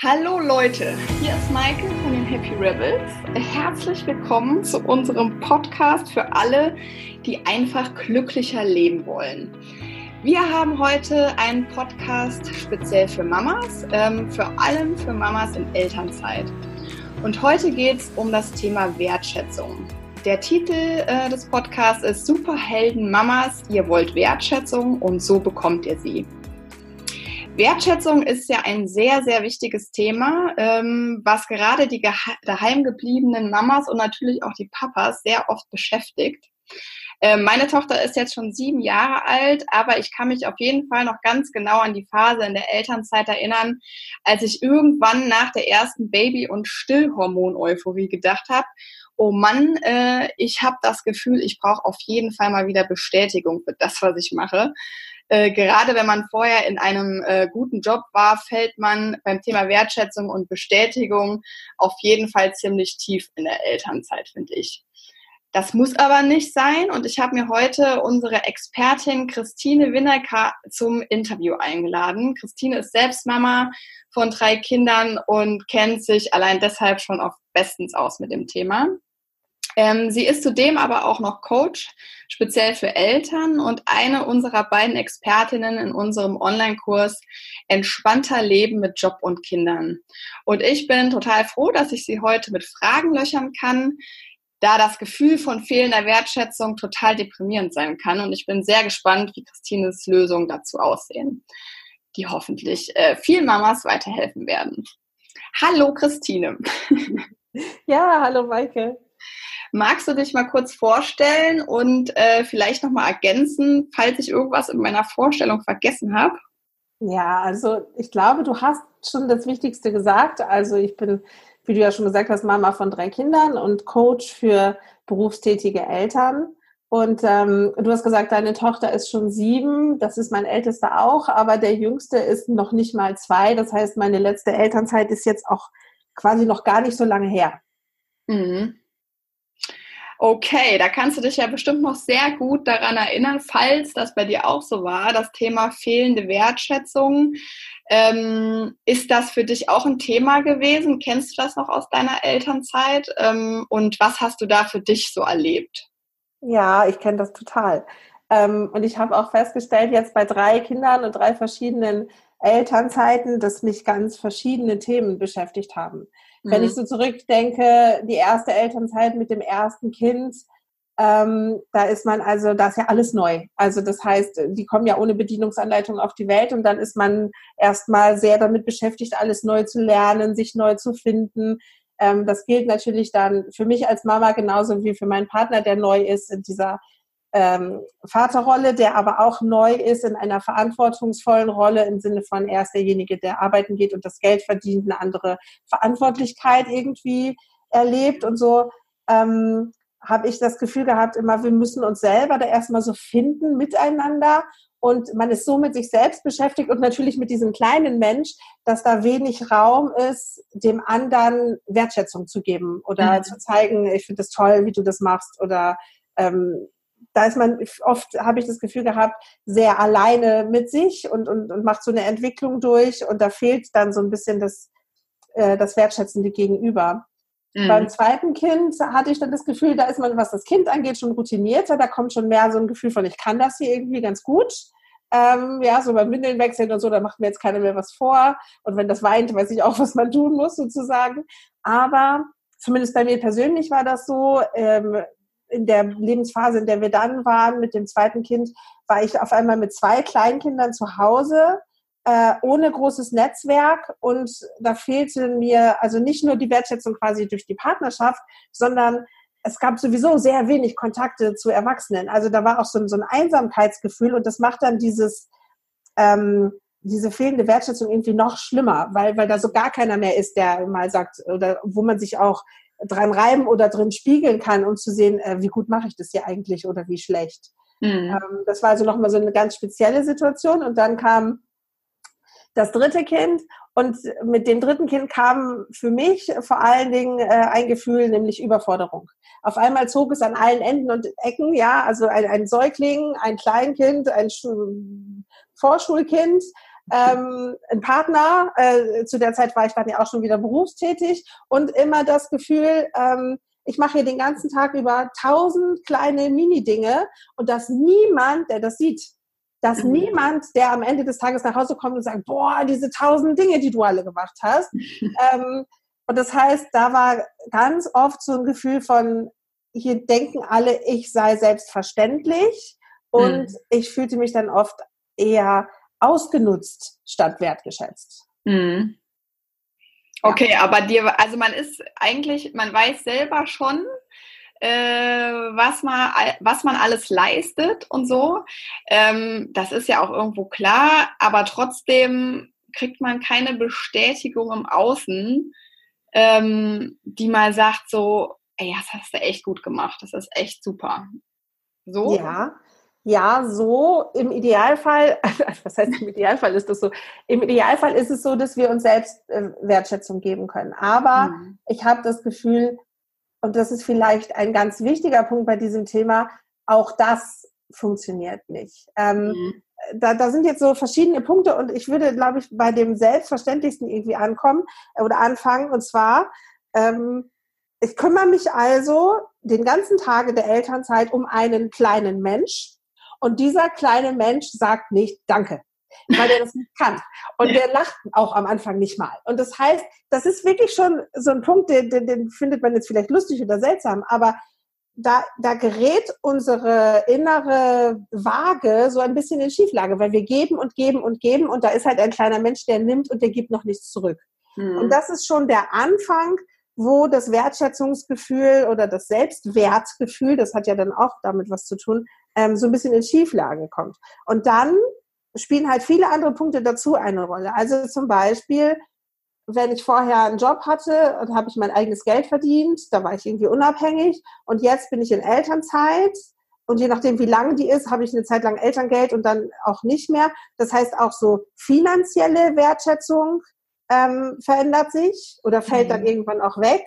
Hallo Leute, hier ist Maike von den Happy Rebels. Herzlich willkommen zu unserem Podcast für alle, die einfach glücklicher leben wollen. Wir haben heute einen Podcast speziell für Mamas, ähm, vor allem für Mamas in Elternzeit. Und heute geht es um das Thema Wertschätzung. Der Titel äh, des Podcasts ist Superhelden Mamas, ihr wollt Wertschätzung und so bekommt ihr sie. Wertschätzung ist ja ein sehr, sehr wichtiges Thema, ähm, was gerade die daheim gebliebenen Mamas und natürlich auch die Papas sehr oft beschäftigt. Ähm, meine Tochter ist jetzt schon sieben Jahre alt, aber ich kann mich auf jeden Fall noch ganz genau an die Phase in der Elternzeit erinnern, als ich irgendwann nach der ersten Baby- und Stillhormon-Euphorie gedacht habe, oh Mann, äh, ich habe das Gefühl, ich brauche auf jeden Fall mal wieder Bestätigung für das, was ich mache. Äh, gerade wenn man vorher in einem äh, guten Job war, fällt man beim Thema Wertschätzung und Bestätigung auf jeden Fall ziemlich tief in der Elternzeit, finde ich. Das muss aber nicht sein und ich habe mir heute unsere Expertin Christine Winnecker zum Interview eingeladen. Christine ist selbst Mama von drei Kindern und kennt sich allein deshalb schon auf bestens aus mit dem Thema. Ähm, sie ist zudem aber auch noch Coach, speziell für Eltern und eine unserer beiden Expertinnen in unserem Online-Kurs Entspannter Leben mit Job und Kindern. Und ich bin total froh, dass ich sie heute mit Fragen löchern kann, da das Gefühl von fehlender Wertschätzung total deprimierend sein kann. Und ich bin sehr gespannt, wie Christines Lösungen dazu aussehen, die hoffentlich äh, vielen Mamas weiterhelfen werden. Hallo Christine. Ja, hallo Maike. Magst du dich mal kurz vorstellen und äh, vielleicht nochmal ergänzen, falls ich irgendwas in meiner Vorstellung vergessen habe? Ja, also ich glaube, du hast schon das Wichtigste gesagt. Also ich bin, wie du ja schon gesagt hast, Mama von drei Kindern und Coach für berufstätige Eltern. Und ähm, du hast gesagt, deine Tochter ist schon sieben, das ist mein ältester auch, aber der jüngste ist noch nicht mal zwei. Das heißt, meine letzte Elternzeit ist jetzt auch quasi noch gar nicht so lange her. Mhm. Okay, da kannst du dich ja bestimmt noch sehr gut daran erinnern, falls das bei dir auch so war, das Thema fehlende Wertschätzung. Ähm, ist das für dich auch ein Thema gewesen? Kennst du das noch aus deiner Elternzeit? Ähm, und was hast du da für dich so erlebt? Ja, ich kenne das total. Ähm, und ich habe auch festgestellt, jetzt bei drei Kindern und drei verschiedenen Elternzeiten, dass mich ganz verschiedene Themen beschäftigt haben. Mhm. Wenn ich mhm. so zurückdenke, die erste Elternzeit mit dem ersten Kind, ähm, da ist man also, da ist ja alles neu. Also das heißt, die kommen ja ohne Bedienungsanleitung auf die Welt und dann ist man erstmal sehr damit beschäftigt, alles neu zu lernen, sich neu zu finden. Ähm, das gilt natürlich dann für mich als Mama genauso wie für meinen Partner, der neu ist in dieser ähm, Vaterrolle, der aber auch neu ist in einer verantwortungsvollen Rolle im Sinne von er ist derjenige, der arbeiten geht und das Geld verdient, eine andere Verantwortlichkeit irgendwie erlebt und so. Ähm, habe ich das Gefühl gehabt, immer, wir müssen uns selber da erstmal so finden miteinander und man ist so mit sich selbst beschäftigt und natürlich mit diesem kleinen Mensch, dass da wenig Raum ist, dem anderen Wertschätzung zu geben oder mhm. zu zeigen, ich finde das toll, wie du das machst oder ähm, da ist man oft, habe ich das Gefühl gehabt, sehr alleine mit sich und, und, und macht so eine Entwicklung durch und da fehlt dann so ein bisschen das, äh, das wertschätzende Gegenüber. Mhm. Beim zweiten Kind hatte ich dann das Gefühl, da ist man, was das Kind angeht, schon routinierter, da kommt schon mehr so ein Gefühl von, ich kann das hier irgendwie ganz gut. Ähm, ja, so beim Windeln wechseln und so, da macht mir jetzt keiner mehr was vor. Und wenn das weint, weiß ich auch, was man tun muss, sozusagen. Aber zumindest bei mir persönlich war das so, ähm, in der Lebensphase, in der wir dann waren, mit dem zweiten Kind, war ich auf einmal mit zwei Kleinkindern zu Hause, äh, ohne großes Netzwerk. Und da fehlte mir also nicht nur die Wertschätzung quasi durch die Partnerschaft, sondern es gab sowieso sehr wenig Kontakte zu Erwachsenen. Also da war auch so, so ein Einsamkeitsgefühl und das macht dann dieses, ähm, diese fehlende Wertschätzung irgendwie noch schlimmer, weil, weil da so gar keiner mehr ist, der mal sagt, oder wo man sich auch dran reiben oder drin spiegeln kann, um zu sehen, äh, wie gut mache ich das hier eigentlich oder wie schlecht. Mhm. Ähm, das war also nochmal so eine ganz spezielle Situation. Und dann kam das dritte Kind und mit dem dritten Kind kam für mich vor allen Dingen äh, ein Gefühl, nämlich Überforderung. Auf einmal zog es an allen Enden und Ecken, ja, also ein, ein Säugling, ein Kleinkind, ein Vorschulkind, ähm, ein Partner, äh, zu der Zeit war ich dann ja auch schon wieder berufstätig und immer das Gefühl, ähm, ich mache hier den ganzen Tag über tausend kleine Mini-Dinge und dass niemand, der das sieht, dass mhm. niemand, der am Ende des Tages nach Hause kommt und sagt, boah, diese tausend Dinge, die du alle gemacht hast. ähm, und das heißt, da war ganz oft so ein Gefühl von, hier denken alle, ich sei selbstverständlich. Und mhm. ich fühlte mich dann oft eher ausgenutzt statt wertgeschätzt. Mhm. Okay, ja. aber dir, also man ist eigentlich, man weiß selber schon, äh, was, man, was man alles leistet und so. Ähm, das ist ja auch irgendwo klar, aber trotzdem kriegt man keine Bestätigung im Außen, ähm, die mal sagt so, ey, das hast du echt gut gemacht, das ist echt super. So? Ja, ja, so im Idealfall, was heißt im Idealfall ist das so? Im Idealfall ist es so, dass wir uns selbst äh, Wertschätzung geben können. Aber mhm. ich habe das Gefühl, und das ist vielleicht ein ganz wichtiger Punkt bei diesem Thema, auch das funktioniert nicht. Ähm, mhm. da, da sind jetzt so verschiedene Punkte und ich würde, glaube ich, bei dem Selbstverständlichsten irgendwie ankommen äh, oder anfangen. Und zwar, ähm, ich kümmere mich also den ganzen Tage der Elternzeit um einen kleinen Mensch und dieser kleine Mensch sagt nicht Danke, weil er das nicht kann. Und der lacht auch am Anfang nicht mal. Und das heißt, das ist wirklich schon so ein Punkt, den, den, den findet man jetzt vielleicht lustig oder seltsam, aber da, da gerät unsere innere Waage so ein bisschen in Schieflage, weil wir geben und geben und geben und da ist halt ein kleiner Mensch, der nimmt und der gibt noch nichts zurück. Mhm. Und das ist schon der Anfang, wo das Wertschätzungsgefühl oder das Selbstwertgefühl, das hat ja dann auch damit was zu tun, ähm, so ein bisschen in Schieflage kommt. Und dann spielen halt viele andere Punkte dazu eine Rolle. Also zum Beispiel, wenn ich vorher einen Job hatte und habe ich mein eigenes Geld verdient, da war ich irgendwie unabhängig und jetzt bin ich in Elternzeit und je nachdem, wie lang die ist, habe ich eine Zeit lang Elterngeld und dann auch nicht mehr. Das heißt, auch so finanzielle Wertschätzung ähm, verändert sich oder fällt mhm. dann irgendwann auch weg.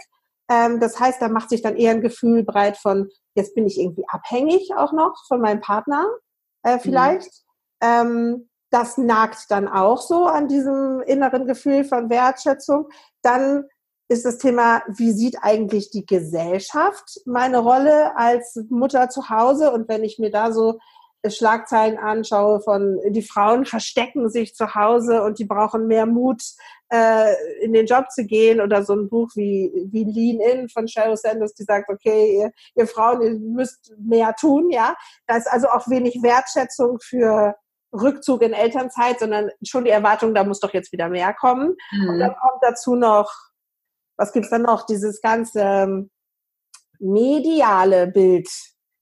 Ähm, das heißt, da macht sich dann eher ein Gefühl breit von, jetzt bin ich irgendwie abhängig auch noch von meinem Partner äh, mhm. vielleicht. Mhm. Das nagt dann auch so an diesem inneren Gefühl von Wertschätzung. Dann ist das Thema, wie sieht eigentlich die Gesellschaft meine Rolle als Mutter zu Hause? Und wenn ich mir da so Schlagzeilen anschaue von die Frauen verstecken sich zu Hause und die brauchen mehr Mut, äh, in den Job zu gehen oder so ein Buch wie, wie Lean In von Sheryl Sanders, die sagt, okay, ihr, ihr Frauen, ihr müsst mehr tun, ja. Da ist also auch wenig Wertschätzung für Rückzug in Elternzeit, sondern schon die Erwartung, da muss doch jetzt wieder mehr kommen. Mhm. Und dann kommt dazu noch, was gibt's dann noch? Dieses ganze ähm, mediale Bild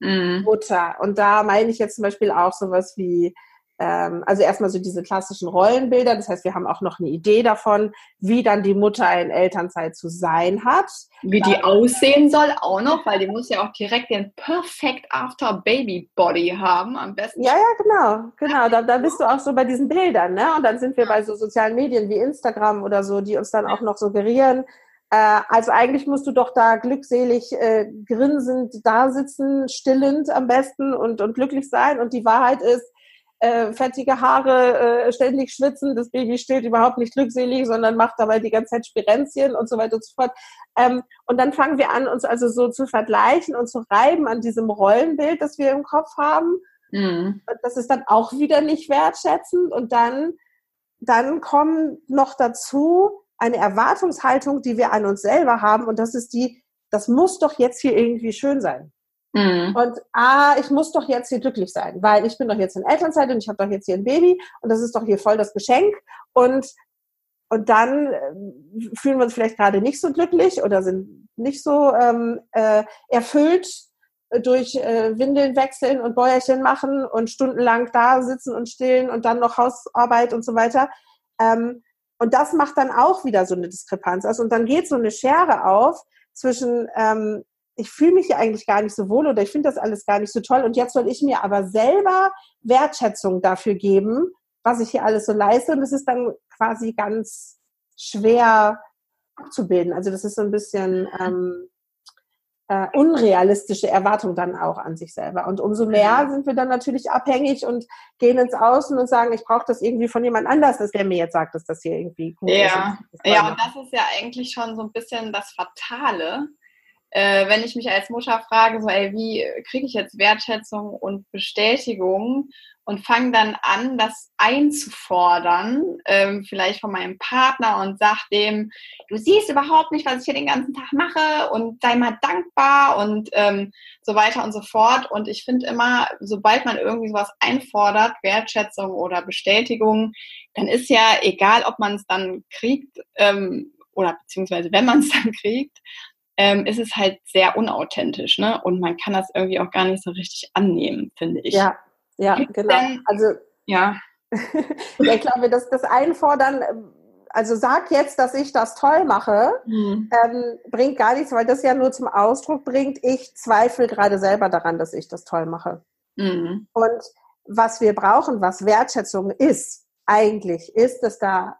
mhm. Mutter. Und da meine ich jetzt zum Beispiel auch sowas wie, ähm, also erstmal so diese klassischen Rollenbilder. Das heißt, wir haben auch noch eine Idee davon, wie dann die Mutter in Elternzeit zu sein hat. Wie die aussehen soll auch noch, weil die muss ja auch direkt den Perfect After Baby Body haben, am besten. Ja, ja, genau, genau. Da, da bist du auch so bei diesen Bildern, ne? Und dann sind wir bei so sozialen Medien wie Instagram oder so, die uns dann auch noch suggerieren, äh, also eigentlich musst du doch da glückselig äh, grinsend da sitzen, stillend am besten und, und glücklich sein. Und die Wahrheit ist, äh, fettige Haare, äh, ständig schwitzen, das Baby stillt überhaupt nicht glückselig, sondern macht dabei die ganze Zeit Spirenzchen und so weiter und so fort. Ähm, und dann fangen wir an, uns also so zu vergleichen und zu reiben an diesem Rollenbild, das wir im Kopf haben. Mhm. Das ist dann auch wieder nicht wertschätzend. Und dann, dann kommen noch dazu eine Erwartungshaltung, die wir an uns selber haben. Und das ist die, das muss doch jetzt hier irgendwie schön sein. Mhm. Und ah, ich muss doch jetzt hier glücklich sein, weil ich bin doch jetzt in Elternzeit und ich habe doch jetzt hier ein Baby und das ist doch hier voll das Geschenk. Und, und dann äh, fühlen wir uns vielleicht gerade nicht so glücklich oder sind nicht so ähm, äh, erfüllt durch äh, Windeln wechseln und Bäuerchen machen und stundenlang da sitzen und stillen und dann noch Hausarbeit und so weiter. Ähm, und das macht dann auch wieder so eine Diskrepanz aus. Und dann geht so eine Schere auf zwischen, ähm, ich fühle mich ja eigentlich gar nicht so wohl oder ich finde das alles gar nicht so toll. Und jetzt soll ich mir aber selber Wertschätzung dafür geben, was ich hier alles so leiste. Und es ist dann quasi ganz schwer abzubilden. Also das ist so ein bisschen, ähm, äh, unrealistische Erwartung dann auch an sich selber. Und umso mehr sind wir dann natürlich abhängig und gehen ins Außen und sagen, ich brauche das irgendwie von jemand anders, dass der mir jetzt sagt, dass das hier irgendwie gut ja. ist. Ja, und das ist ja eigentlich schon so ein bisschen das Fatale, äh, wenn ich mich als Mutter frage, so, ey, wie kriege ich jetzt Wertschätzung und Bestätigung und fange dann an, das einzufordern, ähm, vielleicht von meinem Partner und sag dem, du siehst überhaupt nicht, was ich hier den ganzen Tag mache und sei mal dankbar und ähm, so weiter und so fort. Und ich finde immer, sobald man irgendwie sowas einfordert, Wertschätzung oder Bestätigung, dann ist ja egal, ob man es dann kriegt ähm, oder beziehungsweise wenn man es dann kriegt, ähm, ist es halt sehr unauthentisch, ne? Und man kann das irgendwie auch gar nicht so richtig annehmen, finde ich. Ja, ja, Gibt's genau. Denn, also ja. ja, ich glaube, dass das Einfordern, also sag jetzt, dass ich das toll mache, mhm. ähm, bringt gar nichts, weil das ja nur zum Ausdruck bringt, ich zweifle gerade selber daran, dass ich das toll mache. Mhm. Und was wir brauchen, was Wertschätzung ist, eigentlich, ist, dass da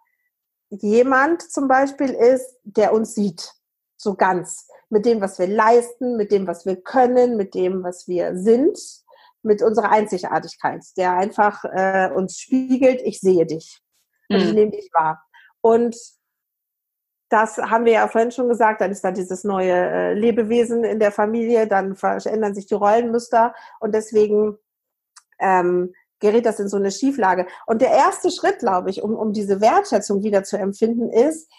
jemand zum Beispiel ist, der uns sieht so ganz. Mit dem, was wir leisten, mit dem, was wir können, mit dem, was wir sind, mit unserer Einzigartigkeit, der einfach äh, uns spiegelt, ich sehe dich und mhm. ich nehme dich wahr. Und das haben wir ja vorhin schon gesagt, dann ist da dieses neue äh, Lebewesen in der Familie, dann verändern sich die Rollenmuster und deswegen ähm, gerät das in so eine Schieflage. Und der erste Schritt, glaube ich, um, um diese Wertschätzung wieder zu empfinden, ist,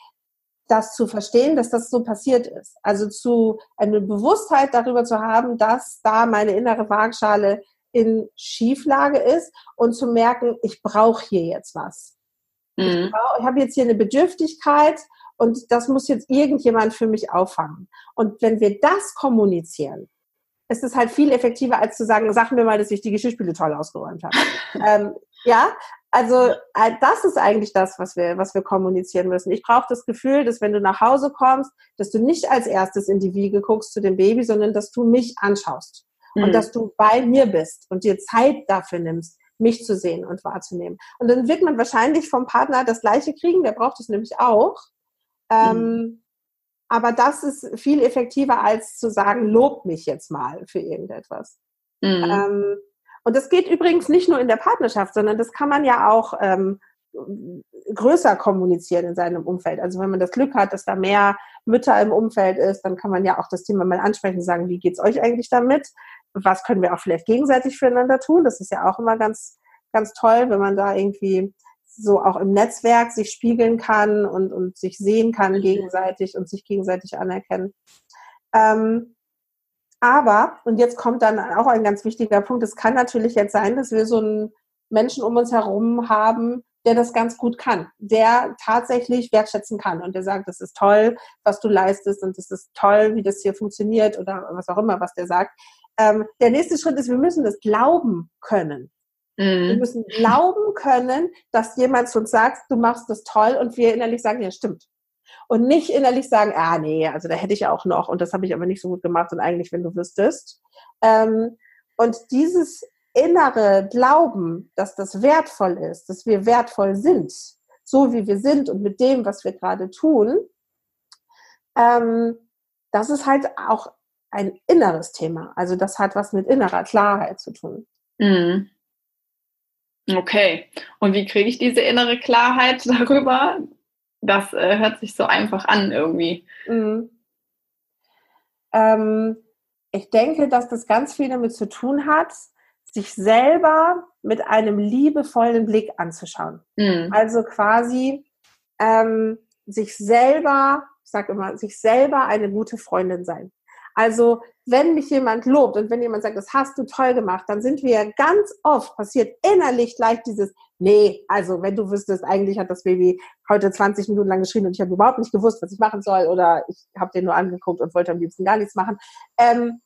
das zu verstehen, dass das so passiert ist. Also zu eine Bewusstheit darüber zu haben, dass da meine innere Waagschale in Schieflage ist und zu merken, ich brauche hier jetzt was. Mhm. Ich, ich habe jetzt hier eine Bedürftigkeit und das muss jetzt irgendjemand für mich auffangen. Und wenn wir das kommunizieren, ist es halt viel effektiver, als zu sagen, sag mir mal, dass ich die Geschirrspüle toll ausgeräumt habe. ähm, ja, also äh, das ist eigentlich das, was wir, was wir kommunizieren müssen. Ich brauche das Gefühl, dass wenn du nach Hause kommst, dass du nicht als erstes in die Wiege guckst zu dem Baby, sondern dass du mich anschaust mhm. und dass du bei mir bist und dir Zeit dafür nimmst, mich zu sehen und wahrzunehmen. Und dann wird man wahrscheinlich vom Partner das Gleiche kriegen, der braucht es nämlich auch. Ähm, mhm. aber das ist viel effektiver, als zu sagen, lob mich jetzt mal für irgendetwas. Mhm. Ähm, und das geht übrigens nicht nur in der Partnerschaft, sondern das kann man ja auch ähm, größer kommunizieren in seinem Umfeld. Also wenn man das Glück hat, dass da mehr Mütter im Umfeld ist, dann kann man ja auch das Thema mal ansprechen und sagen, wie geht's euch eigentlich damit? Was können wir auch vielleicht gegenseitig füreinander tun? Das ist ja auch immer ganz, ganz toll, wenn man da irgendwie so auch im Netzwerk sich spiegeln kann und, und sich sehen kann gegenseitig und sich gegenseitig anerkennen. Ähm, aber, und jetzt kommt dann auch ein ganz wichtiger Punkt, es kann natürlich jetzt sein, dass wir so einen Menschen um uns herum haben, der das ganz gut kann, der tatsächlich wertschätzen kann und der sagt, das ist toll, was du leistest und das ist toll, wie das hier funktioniert oder was auch immer, was der sagt. Ähm, der nächste Schritt ist, wir müssen das glauben können. Mhm. Wir müssen glauben können, dass jemand zu uns sagt, du machst das toll und wir innerlich sagen, ja, stimmt und nicht innerlich sagen, ah nee, also da hätte ich auch noch und das habe ich aber nicht so gut gemacht und eigentlich, wenn du wüsstest. Ähm, und dieses innere Glauben, dass das wertvoll ist, dass wir wertvoll sind, so wie wir sind und mit dem, was wir gerade tun, ähm, das ist halt auch ein inneres Thema. Also das hat was mit innerer Klarheit zu tun. Mhm. Okay. Und wie kriege ich diese innere Klarheit darüber, das äh, hört sich so einfach an irgendwie. Mhm. Ähm, ich denke, dass das ganz viel damit zu tun hat, sich selber mit einem liebevollen Blick anzuschauen. Mhm. Also quasi ähm, sich selber, ich sage immer, sich selber eine gute Freundin sein. Also wenn mich jemand lobt und wenn jemand sagt, das hast du toll gemacht, dann sind wir ganz oft passiert innerlich gleich dieses, nee, also wenn du wüsstest, eigentlich hat das Baby heute 20 Minuten lang geschrien und ich habe überhaupt nicht gewusst, was ich machen soll oder ich habe den nur angeguckt und wollte am liebsten gar nichts machen. Ähm,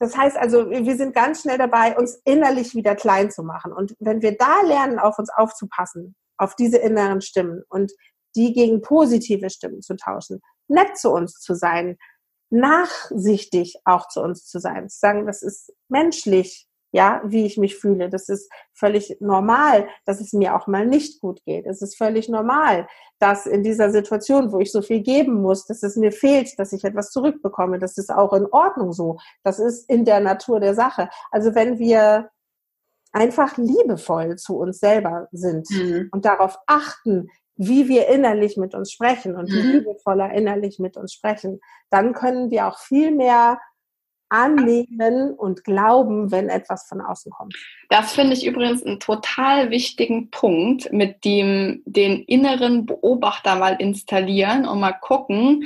das heißt also, wir sind ganz schnell dabei, uns innerlich wieder klein zu machen. Und wenn wir da lernen, auf uns aufzupassen, auf diese inneren Stimmen und die gegen positive Stimmen zu tauschen, nett zu uns zu sein, nachsichtig auch zu uns zu sein, zu sagen, das ist menschlich, ja, wie ich mich fühle. Das ist völlig normal, dass es mir auch mal nicht gut geht. Es ist völlig normal, dass in dieser Situation, wo ich so viel geben muss, dass es mir fehlt, dass ich etwas zurückbekomme. Das ist auch in Ordnung so. Das ist in der Natur der Sache. Also wenn wir einfach liebevoll zu uns selber sind mhm. und darauf achten, wie wir innerlich mit uns sprechen und mhm. liebevoller innerlich mit uns sprechen, dann können wir auch viel mehr annehmen und glauben, wenn etwas von außen kommt. Das finde ich übrigens einen total wichtigen Punkt, mit dem den inneren Beobachter mal installieren und mal gucken,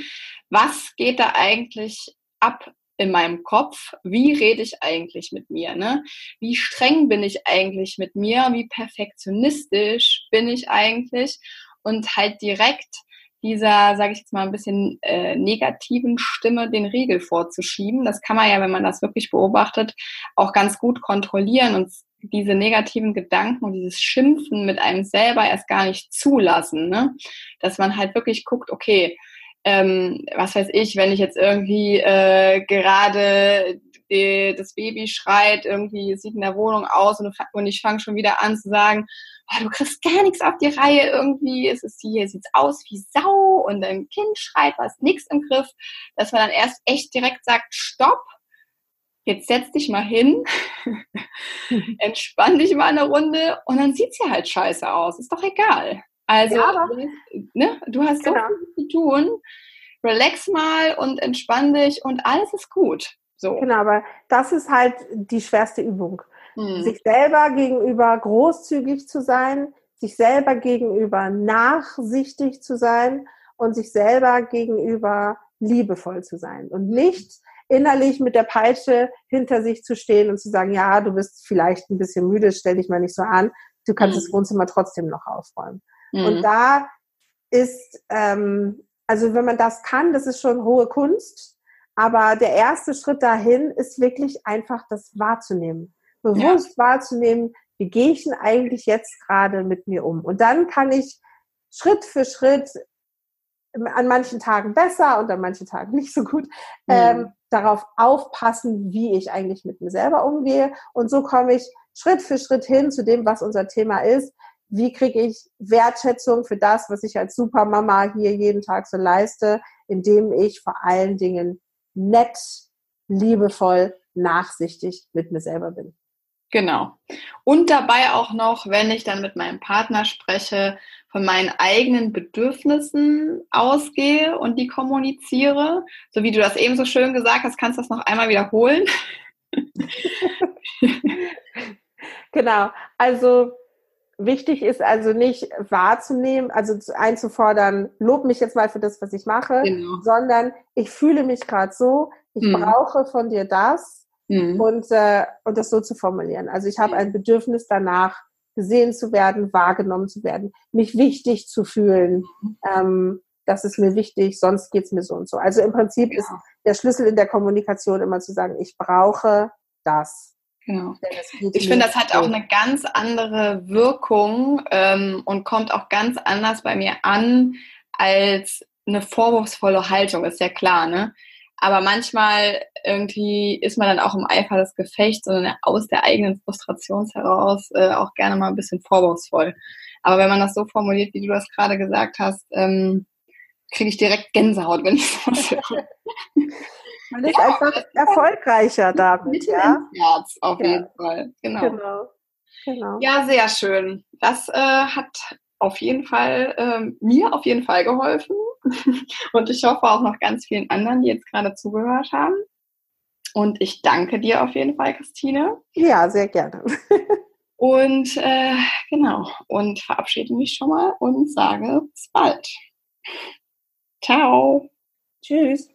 was geht da eigentlich ab in meinem Kopf, wie rede ich eigentlich mit mir, ne? Wie streng bin ich eigentlich mit mir, wie perfektionistisch bin ich eigentlich und halt direkt dieser, sage ich jetzt mal, ein bisschen äh, negativen Stimme den Riegel vorzuschieben. Das kann man ja, wenn man das wirklich beobachtet, auch ganz gut kontrollieren und diese negativen Gedanken und dieses Schimpfen mit einem selber erst gar nicht zulassen. Ne? Dass man halt wirklich guckt, okay, ähm, was weiß ich, wenn ich jetzt irgendwie äh, gerade die, das Baby schreit, irgendwie sieht in der Wohnung aus und, und ich fange schon wieder an zu sagen, oh, du kriegst gar nichts auf die Reihe irgendwie, es ist hier, sieht's aus wie Sau und dein Kind schreit, hast nichts im Griff, dass man dann erst echt direkt sagt, stopp, jetzt setz dich mal hin, entspann dich mal eine Runde. Und dann sieht's ja halt scheiße aus, ist doch egal. Also, ja, ne, du hast genau. so viel zu tun. Relax mal und entspann dich und alles ist gut. So. Genau, aber das ist halt die schwerste Übung. Hm. Sich selber gegenüber großzügig zu sein, sich selber gegenüber nachsichtig zu sein und sich selber gegenüber liebevoll zu sein und nicht innerlich mit der Peitsche hinter sich zu stehen und zu sagen, ja, du bist vielleicht ein bisschen müde, stell dich mal nicht so an, du kannst mhm. das Wohnzimmer trotzdem noch aufräumen. Mhm. Und da ist, ähm, also wenn man das kann, das ist schon hohe Kunst. Aber der erste Schritt dahin ist wirklich einfach das wahrzunehmen. Bewusst ja. wahrzunehmen, wie gehe ich denn eigentlich jetzt gerade mit mir um? Und dann kann ich Schritt für Schritt an manchen Tagen besser und an manchen Tagen nicht so gut mhm. ähm, darauf aufpassen, wie ich eigentlich mit mir selber umgehe. Und so komme ich Schritt für Schritt hin zu dem, was unser Thema ist, wie kriege ich Wertschätzung für das, was ich als Supermama hier jeden Tag so leiste, indem ich vor allen Dingen nett, liebevoll, nachsichtig mit mir selber bin. Genau. Und dabei auch noch, wenn ich dann mit meinem Partner spreche, von meinen eigenen Bedürfnissen ausgehe und die kommuniziere. So wie du das eben so schön gesagt hast, kannst du das noch einmal wiederholen. genau. Also Wichtig ist also nicht wahrzunehmen, also einzufordern, lob mich jetzt mal für das, was ich mache, genau. sondern ich fühle mich gerade so, ich mhm. brauche von dir das mhm. und, äh, und das so zu formulieren. Also ich habe ein Bedürfnis danach, gesehen zu werden, wahrgenommen zu werden, mich wichtig zu fühlen. Mhm. Ähm, das ist mir wichtig, sonst geht's mir so und so. Also im Prinzip ja. ist der Schlüssel in der Kommunikation immer zu sagen, ich brauche das. Genau. Ich finde, das hat auch eine ganz andere Wirkung ähm, und kommt auch ganz anders bei mir an als eine vorwurfsvolle Haltung, ist ja klar, ne? Aber manchmal irgendwie ist man dann auch im Eifer des Gefechts, sondern aus der eigenen Frustration heraus äh, auch gerne mal ein bisschen vorwurfsvoll. Aber wenn man das so formuliert, wie du das gerade gesagt hast, ähm, kriege ich direkt Gänsehaut, wenn ich sowas höre. Man ist ja, einfach erfolgreicher damit, ja. Herz, auf ja. jeden Fall. Genau. genau. genau. Ja, sehr schön. Das äh, hat auf jeden Fall äh, mir auf jeden Fall geholfen und ich hoffe auch noch ganz vielen anderen, die jetzt gerade zugehört haben. Und ich danke dir auf jeden Fall, Christine. Ja, sehr gerne. und äh, genau, und verabschiede mich schon mal und sage bis bald. Ciao. Tschüss.